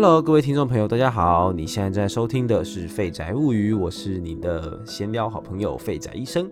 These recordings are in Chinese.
Hello，各位听众朋友，大家好！你现在在收听的是《废宅物语》，我是你的闲聊好朋友废宅医生，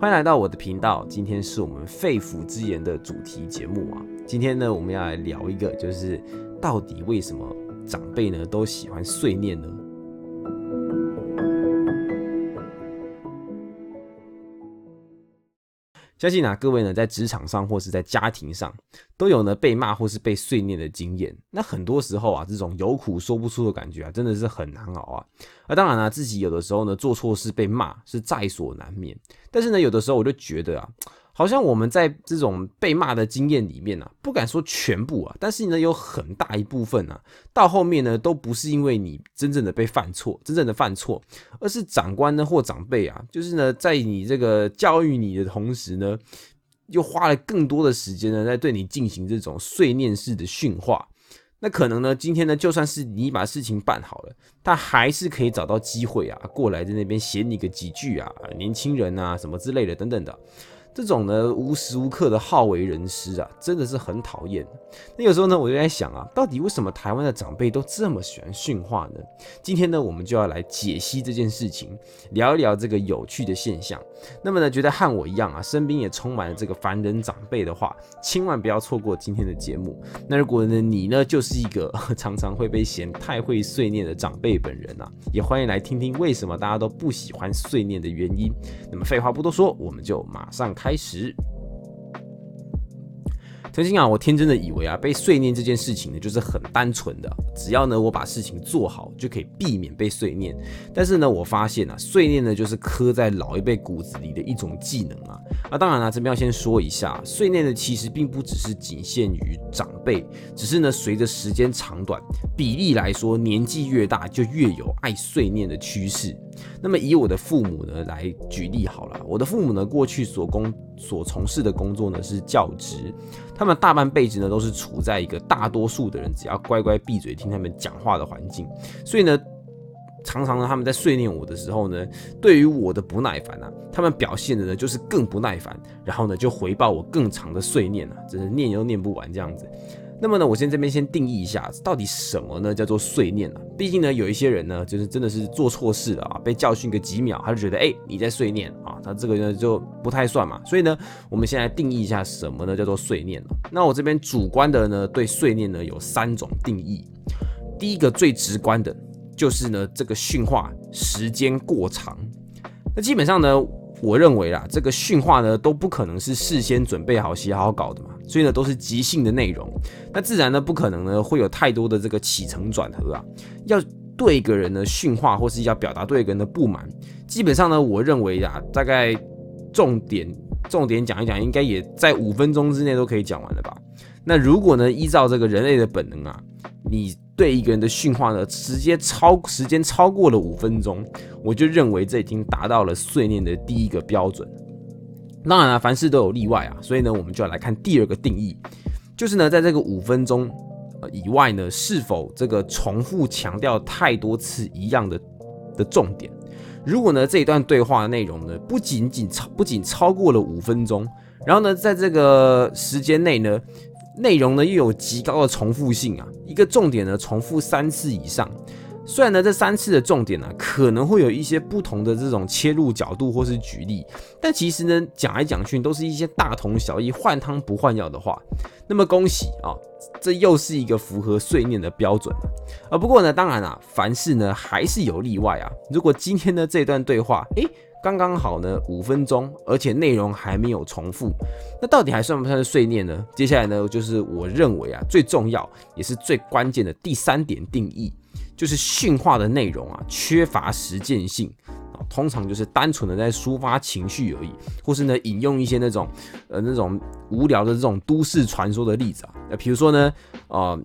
欢迎来到我的频道。今天是我们肺腑之言的主题节目啊。今天呢，我们要来聊一个，就是到底为什么长辈呢都喜欢碎念呢？相信啊，各位呢，在职场上或是在家庭上，都有呢被骂或是被碎念的经验。那很多时候啊，这种有苦说不出的感觉啊，真的是很难熬啊。那当然了，自己有的时候呢，做错事被骂是在所难免。但是呢，有的时候我就觉得啊。好像我们在这种被骂的经验里面呢，不敢说全部啊，但是呢，有很大一部分呢，到后面呢，都不是因为你真正的被犯错，真正的犯错，而是长官呢或长辈啊，就是呢，在你这个教育你的同时呢，又花了更多的时间呢，在对你进行这种碎念式的训话。那可能呢，今天呢，就算是你把事情办好了，他还是可以找到机会啊，过来在那边写你个几句啊，年轻人啊，什么之类的，等等的。这种呢无时无刻的好为人师啊，真的是很讨厌。那有时候呢，我就在想啊，到底为什么台湾的长辈都这么喜欢训话呢？今天呢，我们就要来解析这件事情，聊一聊这个有趣的现象。那么呢，觉得和我一样啊，身边也充满了这个凡人长辈的话，千万不要错过今天的节目。那如果呢，你呢就是一个 常常会被嫌太会碎念的长辈本人啊，也欢迎来听听为什么大家都不喜欢碎念的原因。那么废话不多说，我们就马上开。始。曾经啊，我天真的以为啊，被碎念这件事情呢，就是很单纯的，只要呢我把事情做好，就可以避免被碎念。但是呢，我发现啊，碎念呢，就是刻在老一辈骨子里的一种技能啊。啊，当然了，这边要先说一下，碎念呢，其实并不只是仅限于长辈，只是呢，随着时间长短比例来说，年纪越大就越有爱碎念的趋势。那么以我的父母呢来举例好了，我的父母呢过去所工所从事的工作呢是教职。他们大半辈子呢，都是处在一个大多数的人只要乖乖闭嘴听他们讲话的环境，所以呢，常常呢，他们在碎念我的时候呢，对于我的不耐烦啊，他们表现的呢就是更不耐烦，然后呢就回报我更长的碎念啊，真是念又念不完这样子。那么呢，我先这边先定义一下，到底什么呢叫做碎念啊？毕竟呢，有一些人呢，就是真的是做错事了啊，被教训个几秒，他就觉得哎你在碎念啊，他这个呢就不太算嘛。所以呢，我们先来定义一下什么呢叫做碎念那我这边主观的呢，对碎念呢有三种定义。第一个最直观的，就是呢这个训话时间过长。那基本上呢。我认为啦，这个训话呢都不可能是事先准备好写好稿的嘛，所以呢都是即兴的内容，那自然呢不可能呢会有太多的这个起承转合啊。要对一个人呢训话，或是要表达对一个人的不满，基本上呢我认为啊，大概重点重点讲一讲，应该也在五分钟之内都可以讲完了吧。那如果呢依照这个人类的本能啊，你。对一个人的训话呢，直接超时间超过了五分钟，我就认为这已经达到了碎念的第一个标准。当然了，凡事都有例外啊，所以呢，我们就要来看第二个定义，就是呢，在这个五分钟以外呢，是否这个重复强调太多次一样的的重点。如果呢这一段对话的内容呢，不仅仅超不仅超过了五分钟，然后呢，在这个时间内呢。内容呢又有极高的重复性啊，一个重点呢重复三次以上。虽然呢这三次的重点呢可能会有一些不同的这种切入角度或是举例，但其实呢讲来讲去都是一些大同小异、换汤不换药的话。那么恭喜啊，这又是一个符合碎念的标准啊。不过呢，当然啊，凡事呢还是有例外啊。如果今天的这段对话，诶。刚刚好呢，五分钟，而且内容还没有重复，那到底还算不算是碎念呢？接下来呢，就是我认为啊，最重要也是最关键的第三点定义，就是训话的内容啊，缺乏实践性，通常就是单纯的在抒发情绪而已，或是呢，引用一些那种呃那种无聊的这种都市传说的例子啊，那比如说呢，呃，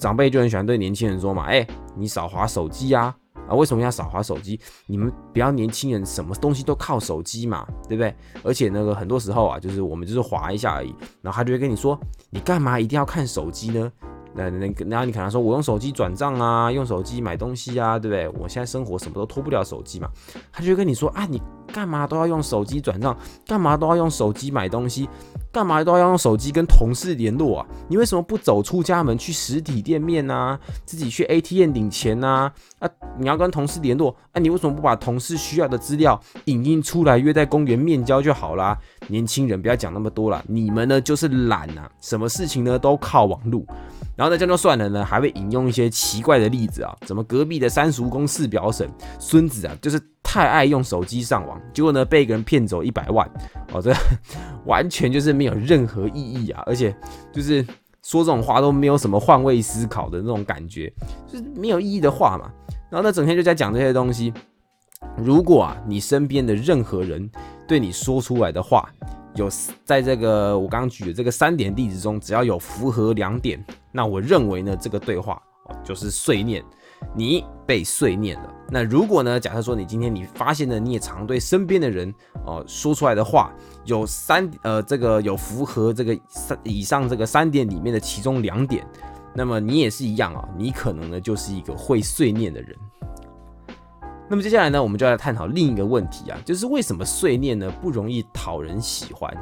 长辈就很喜欢对年轻人说嘛，哎，你少划手机啊。啊，为什么要少滑手机？你们不要年轻人什么东西都靠手机嘛，对不对？而且那个很多时候啊，就是我们就是滑一下而已，然后他就会跟你说，你干嘛一定要看手机呢？那那然后你可能说我用手机转账啊，用手机买东西啊，对不对？我现在生活什么都脱不了手机嘛，他就会跟你说啊，你干嘛都要用手机转账？干嘛都要用手机买东西？干嘛都要用手机跟同事联络啊？你为什么不走出家门去实体店面啊？自己去 ATM 领钱啊？啊，你要跟同事联络，啊，你为什么不把同事需要的资料影印出来，约在公园面交就好啦？年轻人不要讲那么多了，你们呢就是懒呐，什么事情呢都靠网络。然后呢，这样就算了呢，还会引用一些奇怪的例子啊，怎么隔壁的三叔公四表婶孙子啊，就是太爱用手机上网，结果呢被一个人骗走一百万，哦，这完全就是没有任何意义啊，而且就是说这种话都没有什么换位思考的那种感觉，就是没有意义的话嘛。然后呢，整天就在讲这些东西。如果啊，你身边的任何人对你说出来的话，有在这个我刚刚举的这个三点例子中，只要有符合两点，那我认为呢，这个对话就是碎念，你被碎念了。那如果呢，假设说你今天你发现了，你也常对身边的人哦说出来的话有三呃这个有符合这个三以上这个三点里面的其中两点，那么你也是一样啊，你可能呢就是一个会碎念的人。那么接下来呢，我们就来探讨另一个问题啊，就是为什么碎念呢不容易讨人喜欢？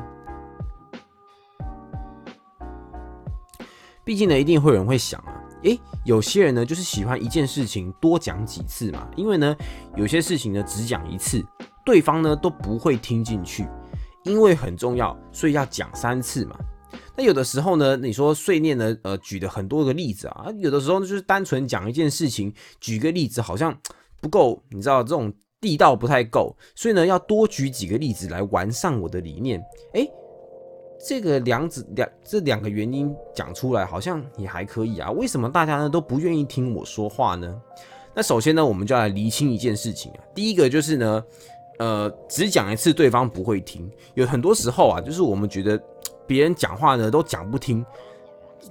毕竟呢，一定会有人会想啊，诶，有些人呢就是喜欢一件事情多讲几次嘛，因为呢，有些事情呢只讲一次，对方呢都不会听进去，因为很重要，所以要讲三次嘛。那有的时候呢，你说碎念呢，呃，举的很多个例子啊，有的时候呢就是单纯讲一件事情，举个例子好像。不够，你知道这种地道不太够，所以呢，要多举几个例子来完善我的理念。诶，这个两子两这两个原因讲出来，好像也还可以啊。为什么大家呢都不愿意听我说话呢？那首先呢，我们就来厘清一件事情啊。第一个就是呢，呃，只讲一次对方不会听，有很多时候啊，就是我们觉得别人讲话呢都讲不听，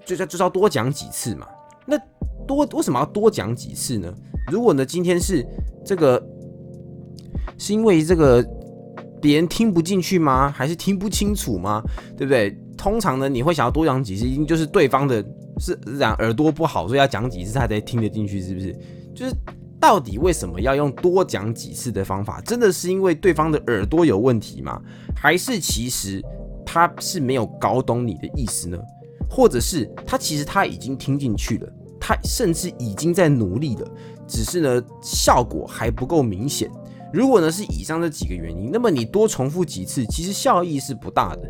就要就是要多讲几次嘛。那多为什么要多讲几次呢？如果呢，今天是这个，是因为这个别人听不进去吗？还是听不清楚吗？对不对？通常呢，你会想要多讲几次，一定就是对方的是耳朵不好，所以要讲几次他才听得进去，是不是？就是到底为什么要用多讲几次的方法？真的是因为对方的耳朵有问题吗？还是其实他是没有搞懂你的意思呢？或者是他其实他已经听进去了，他甚至已经在努力了。只是呢，效果还不够明显。如果呢是以上这几个原因，那么你多重复几次，其实效益是不大的。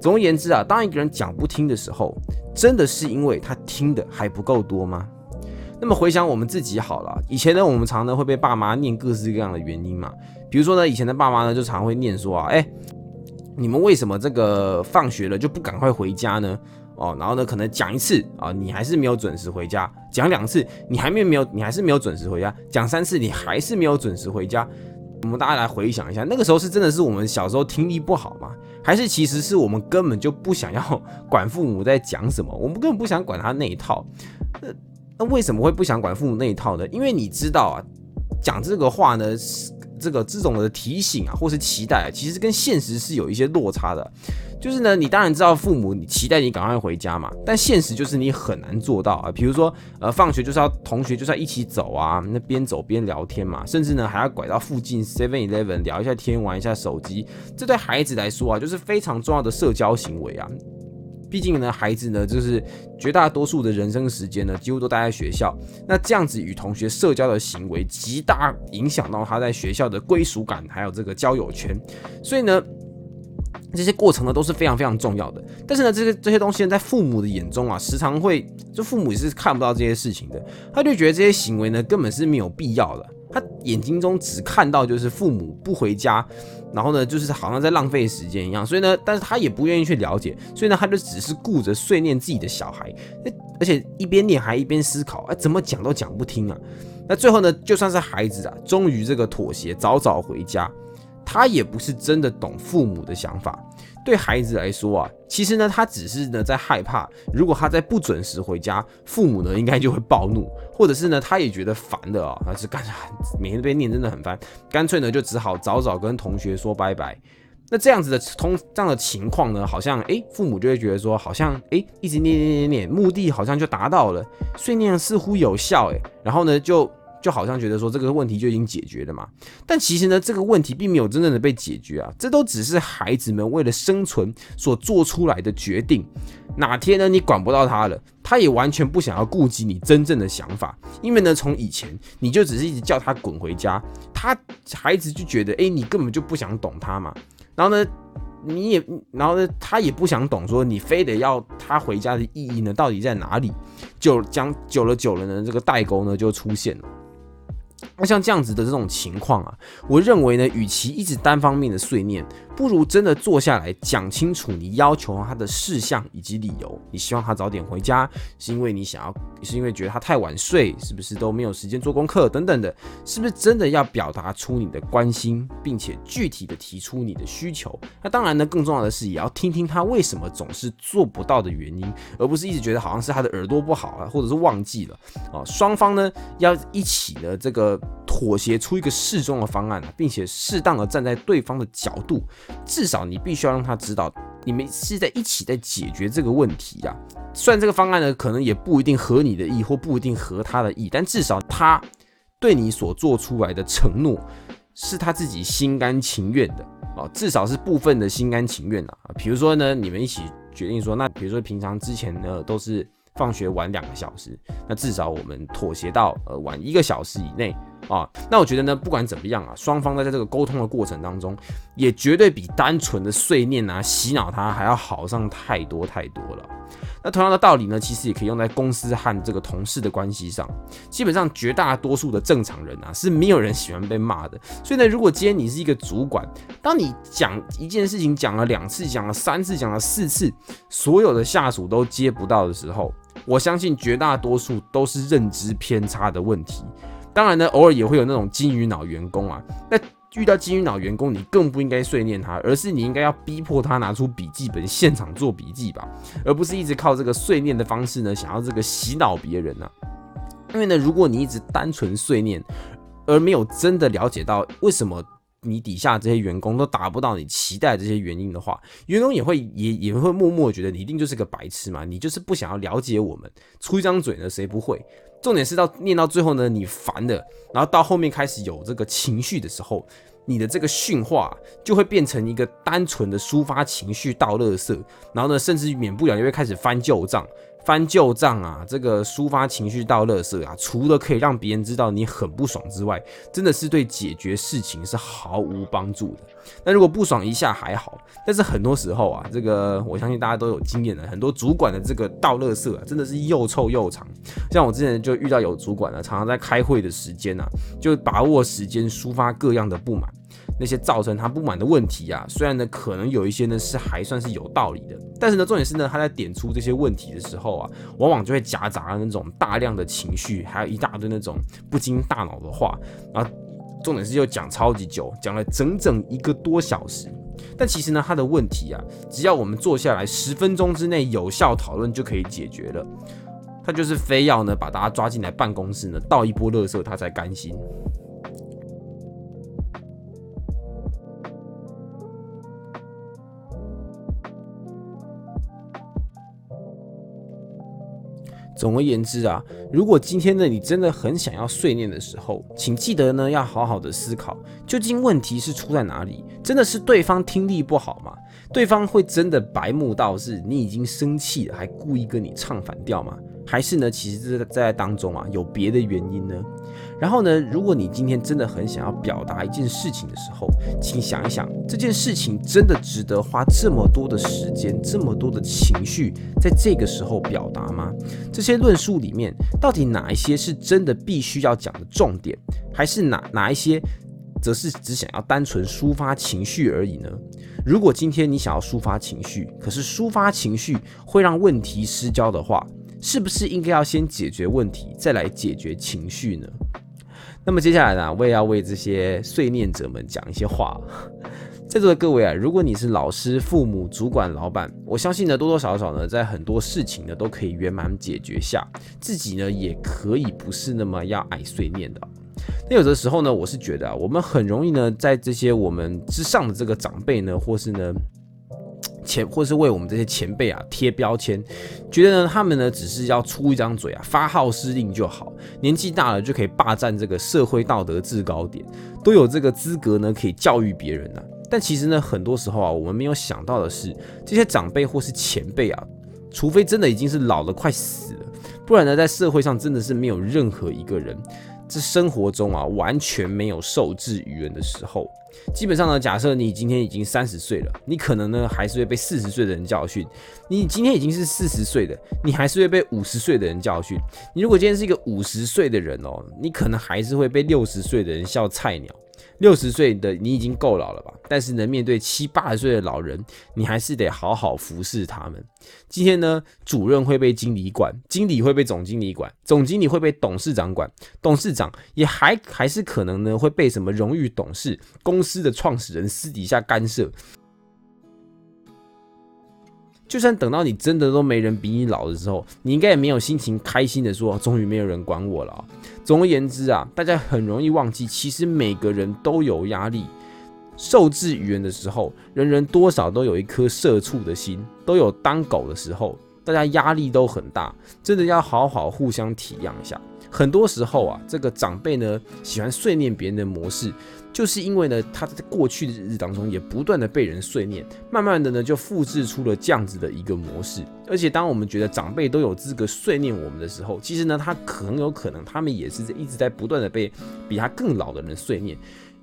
总而言之啊，当一个人讲不听的时候，真的是因为他听的还不够多吗？那么回想我们自己好了，以前呢我们常常会被爸妈念各式各样的原因嘛，比如说呢，以前的爸妈呢就常会念说啊，哎，你们为什么这个放学了就不赶快回家呢？哦，然后呢，可能讲一次啊，你还是没有准时回家；讲两次，你还没没有，你还是没有准时回家；讲三次，你还是没有准时回家。我们大家来回想一下，那个时候是真的是我们小时候听力不好吗？还是其实是我们根本就不想要管父母在讲什么？我们根本不想管他那一套。那那为什么会不想管父母那一套呢？因为你知道啊，讲这个话呢是，这个这种的提醒啊，或是期待，其实跟现实是有一些落差的。就是呢，你当然知道父母你期待你赶快回家嘛，但现实就是你很难做到啊。比如说，呃，放学就是要同学就是要一起走啊，那边走边聊天嘛，甚至呢还要拐到附近 Seven Eleven 聊一下天，玩一下手机。这对孩子来说啊，就是非常重要的社交行为啊。毕竟呢，孩子呢就是绝大多数的人生时间呢，几乎都待在学校。那这样子与同学社交的行为，极大影响到他在学校的归属感，还有这个交友圈。所以呢。这些过程呢都是非常非常重要的，但是呢，这些这些东西呢，在父母的眼中啊，时常会就父母也是看不到这些事情的，他就觉得这些行为呢根本是没有必要的，他眼睛中只看到就是父母不回家，然后呢，就是好像在浪费时间一样，所以呢，但是他也不愿意去了解，所以呢，他就只是顾着碎念自己的小孩，而且一边念还一边思考，哎，怎么讲都讲不听啊，那最后呢，就算是孩子啊，终于这个妥协，早早回家。他也不是真的懂父母的想法，对孩子来说啊，其实呢，他只是呢在害怕，如果他在不准时回家，父母呢应该就会暴怒，或者是呢他也觉得烦的啊，他是干啥？每天被念真的很烦，干脆呢就只好早早跟同学说拜拜。那这样子的通这样的情况呢，好像诶，父母就会觉得说，好像诶，一直念念念念，目的好像就达到了，碎念似乎有效诶，然后呢就就好像觉得说这个问题就已经解决了嘛。但其实呢，这个问题并没有真正的被解决啊，这都只是孩子们为了生存所做出来的决定。哪天呢，你管不到他了，他也完全不想要顾及你真正的想法，因为呢，从以前你就只是一直叫他滚回家，他孩子就觉得，哎，你根本就不想懂他嘛。然后呢？你也，然后呢，他也不想懂，说你非得要他回家的意义呢，到底在哪里？就将久了久了呢，这个代沟呢就出现了。那像这样子的这种情况啊，我认为呢，与其一直单方面的碎念。不如真的坐下来讲清楚你要求他的事项以及理由。你希望他早点回家，是因为你想要，是因为觉得他太晚睡，是不是都没有时间做功课等等的？是不是真的要表达出你的关心，并且具体的提出你的需求？那当然呢，更重要的是也要听听他为什么总是做不到的原因，而不是一直觉得好像是他的耳朵不好啊，或者是忘记了啊。双方呢要一起的这个妥协出一个适中的方案，并且适当的站在对方的角度。至少你必须要让他知道，你们是在一起在解决这个问题呀。虽然这个方案呢，可能也不一定合你的意，或不一定合他的意，但至少他对你所做出来的承诺，是他自己心甘情愿的啊。至少是部分的心甘情愿啊。比如说呢，你们一起决定说，那比如说平常之前呢都是放学晚两个小时，那至少我们妥协到呃晚一个小时以内。啊，那我觉得呢，不管怎么样啊，双方在在这个沟通的过程当中，也绝对比单纯的碎念啊、洗脑他还要好上太多太多了。那同样的道理呢，其实也可以用在公司和这个同事的关系上。基本上绝大多数的正常人啊，是没有人喜欢被骂的。所以呢，如果今天你是一个主管，当你讲一件事情讲了两次、讲了三次、讲了四次，所有的下属都接不到的时候，我相信绝大多数都是认知偏差的问题。当然呢，偶尔也会有那种金鱼脑员工啊。那遇到金鱼脑员工，你更不应该碎念他，而是你应该要逼迫他拿出笔记本，现场做笔记吧，而不是一直靠这个碎念的方式呢，想要这个洗脑别人呢。因为呢，如果你一直单纯碎念，而没有真的了解到为什么你底下这些员工都达不到你期待这些原因的话，员工也会也也会默默觉得你一定就是个白痴嘛，你就是不想要了解我们，出一张嘴呢，谁不会？重点是到念到最后呢，你烦的，然后到后面开始有这个情绪的时候，你的这个训话就会变成一个单纯的抒发情绪倒垃圾，然后呢，甚至免不了就会开始翻旧账。翻旧账啊，这个抒发情绪到乐色啊，除了可以让别人知道你很不爽之外，真的是对解决事情是毫无帮助的。那如果不爽一下还好，但是很多时候啊，这个我相信大家都有经验的，很多主管的这个倒乐色啊，真的是又臭又长。像我之前就遇到有主管呢，常常在开会的时间啊，就把握时间抒发各样的不满。那些造成他不满的问题啊，虽然呢可能有一些呢是还算是有道理的，但是呢重点是呢他在点出这些问题的时候啊，往往就会夹杂那种大量的情绪，还有一大堆那种不经大脑的话，然后重点是又讲超级久，讲了整整一个多小时。但其实呢他的问题啊，只要我们坐下来十分钟之内有效讨论就可以解决了，他就是非要呢把大家抓进来办公室呢倒一波乐色他才甘心。总而言之啊，如果今天的你真的很想要碎念的时候，请记得呢要好好的思考，究竟问题是出在哪里？真的是对方听力不好吗？对方会真的白目到是你已经生气了，还故意跟你唱反调吗？还是呢，其实这在当中啊有别的原因呢？然后呢，如果你今天真的很想要表达一件事情的时候，请想一想，这件事情真的值得花这么多的时间、这么多的情绪在这个时候表达吗？这些论述里面，到底哪一些是真的必须要讲的重点，还是哪哪一些，则是只想要单纯抒发情绪而已呢？如果今天你想要抒发情绪，可是抒发情绪会让问题失焦的话，是不是应该要先解决问题，再来解决情绪呢？那么接下来呢，我也要为这些碎念者们讲一些话。在座的各位啊，如果你是老师、父母、主管、老板，我相信呢，多多少少呢，在很多事情呢，都可以圆满解决下，自己呢，也可以不是那么要爱碎念的。那有的时候呢，我是觉得啊，我们很容易呢，在这些我们之上的这个长辈呢，或是呢。前或是为我们这些前辈啊贴标签，觉得呢他们呢只是要出一张嘴啊发号施令就好，年纪大了就可以霸占这个社会道德制高点，都有这个资格呢可以教育别人啊。但其实呢很多时候啊我们没有想到的是，这些长辈或是前辈啊，除非真的已经是老的快死了，不然呢在社会上真的是没有任何一个人。这生活中啊，完全没有受制于人的时候，基本上呢，假设你今天已经三十岁了，你可能呢还是会被四十岁的人教训；你今天已经是四十岁的，你还是会被五十岁的人教训；你如果今天是一个五十岁的人哦，你可能还是会被六十岁的人笑菜鸟。六十岁的你已经够老了吧？但是呢，面对七八十岁的老人，你还是得好好服侍他们。今天呢，主任会被经理管，经理会被总经理管，总经理会被董事长管，董事长也还还是可能呢会被什么荣誉董事、公司的创始人私底下干涉。就算等到你真的都没人比你老的时候，你应该也没有心情开心的说，终于没有人管我了。总而言之啊，大家很容易忘记，其实每个人都有压力。受制于人的时候，人人多少都有一颗社畜的心，都有当狗的时候，大家压力都很大，真的要好好互相体谅一下。很多时候啊，这个长辈呢喜欢碎念别人的模式。就是因为呢，他在过去的日子当中也不断的被人碎念，慢慢的呢就复制出了这样子的一个模式。而且当我们觉得长辈都有资格碎念我们的时候，其实呢，他很有可能他们也是在一直在不断的被比他更老的人碎念。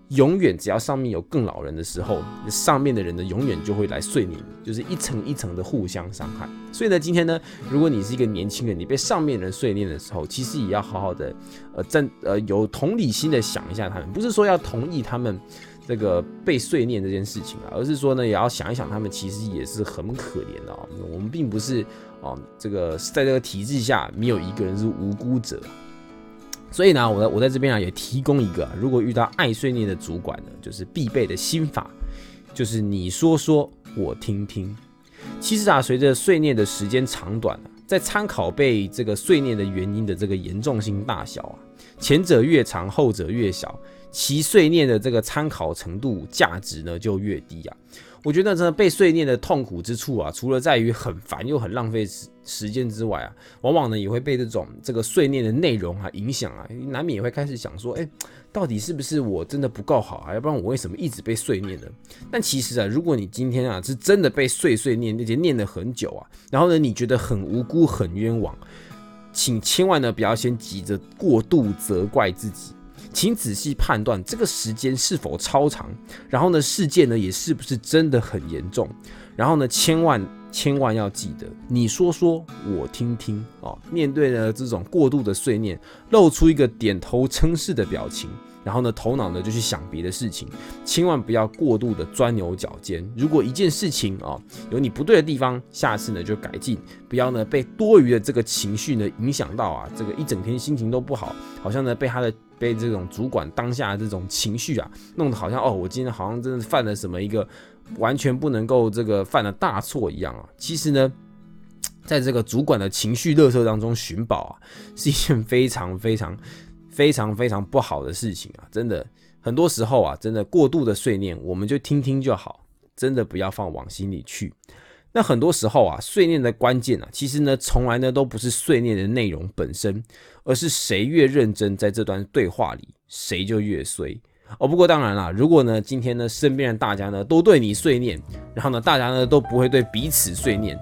永远只要上面有更老人的时候，上面的人呢永远就会来碎你，就是一层一层的互相伤害。所以呢，今天呢，如果你是一个年轻人，你被上面人碎念的时候，其实也要好好的，呃，站呃有同理心的想一下他们，不是说要同意他们这个被碎念这件事情啊，而是说呢，也要想一想他们其实也是很可怜的啊。我们并不是啊，这个在这个体制下没有一个人是无辜者。所以呢，我在我在这边啊，也提供一个，如果遇到爱碎念的主管呢，就是必备的心法，就是你说说我听听。其实啊，随着碎念的时间长短啊，在参考被这个碎念的原因的这个严重性大小啊，前者越长，后者越小，其碎念的这个参考程度价值呢就越低啊。我觉得真的被碎念的痛苦之处啊，除了在于很烦又很浪费时时间之外啊，往往呢也会被这种这个碎念的内容啊影响啊，难免也会开始想说，哎，到底是不是我真的不够好啊？要不然我为什么一直被碎念呢？但其实啊，如果你今天啊是真的被碎碎念，而且念了很久啊，然后呢你觉得很无辜、很冤枉，请千万呢不要先急着过度责怪自己。请仔细判断这个时间是否超长，然后呢，事件呢也是不是真的很严重，然后呢，千万千万要记得，你说说我听听啊。面对呢这种过度的碎念，露出一个点头称是的表情。然后呢，头脑呢就去想别的事情，千万不要过度的钻牛角尖。如果一件事情啊有你不对的地方，下次呢就改进，不要呢被多余的这个情绪呢影响到啊，这个一整天心情都不好，好像呢被他的被这种主管当下这种情绪啊弄得好像哦，我今天好像真的犯了什么一个完全不能够这个犯了大错一样啊。其实呢，在这个主管的情绪勒索当中寻宝啊，是一件非常非常。非常非常不好的事情啊！真的，很多时候啊，真的过度的碎念，我们就听听就好，真的不要放往心里去。那很多时候啊，碎念的关键啊，其实呢，从来呢都不是碎念的内容本身，而是谁越认真，在这段对话里，谁就越碎。哦，不过当然啦，如果呢，今天呢，身边的大家呢都对你碎念，然后呢，大家呢都不会对彼此碎念。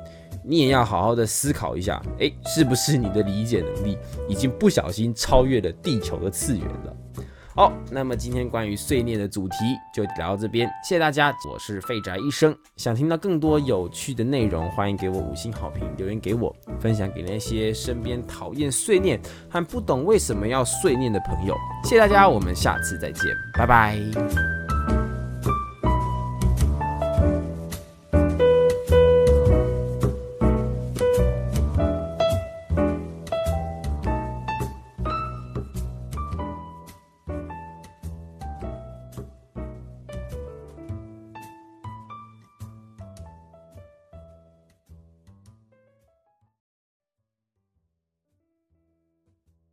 你也要好好的思考一下，诶，是不是你的理解能力已经不小心超越了地球的次元了？好，那么今天关于碎念的主题就聊到这边，谢谢大家，我是废宅医生。想听到更多有趣的内容，欢迎给我五星好评，留言给我，分享给那些身边讨厌碎念和不懂为什么要碎念的朋友。谢谢大家，我们下次再见，拜拜。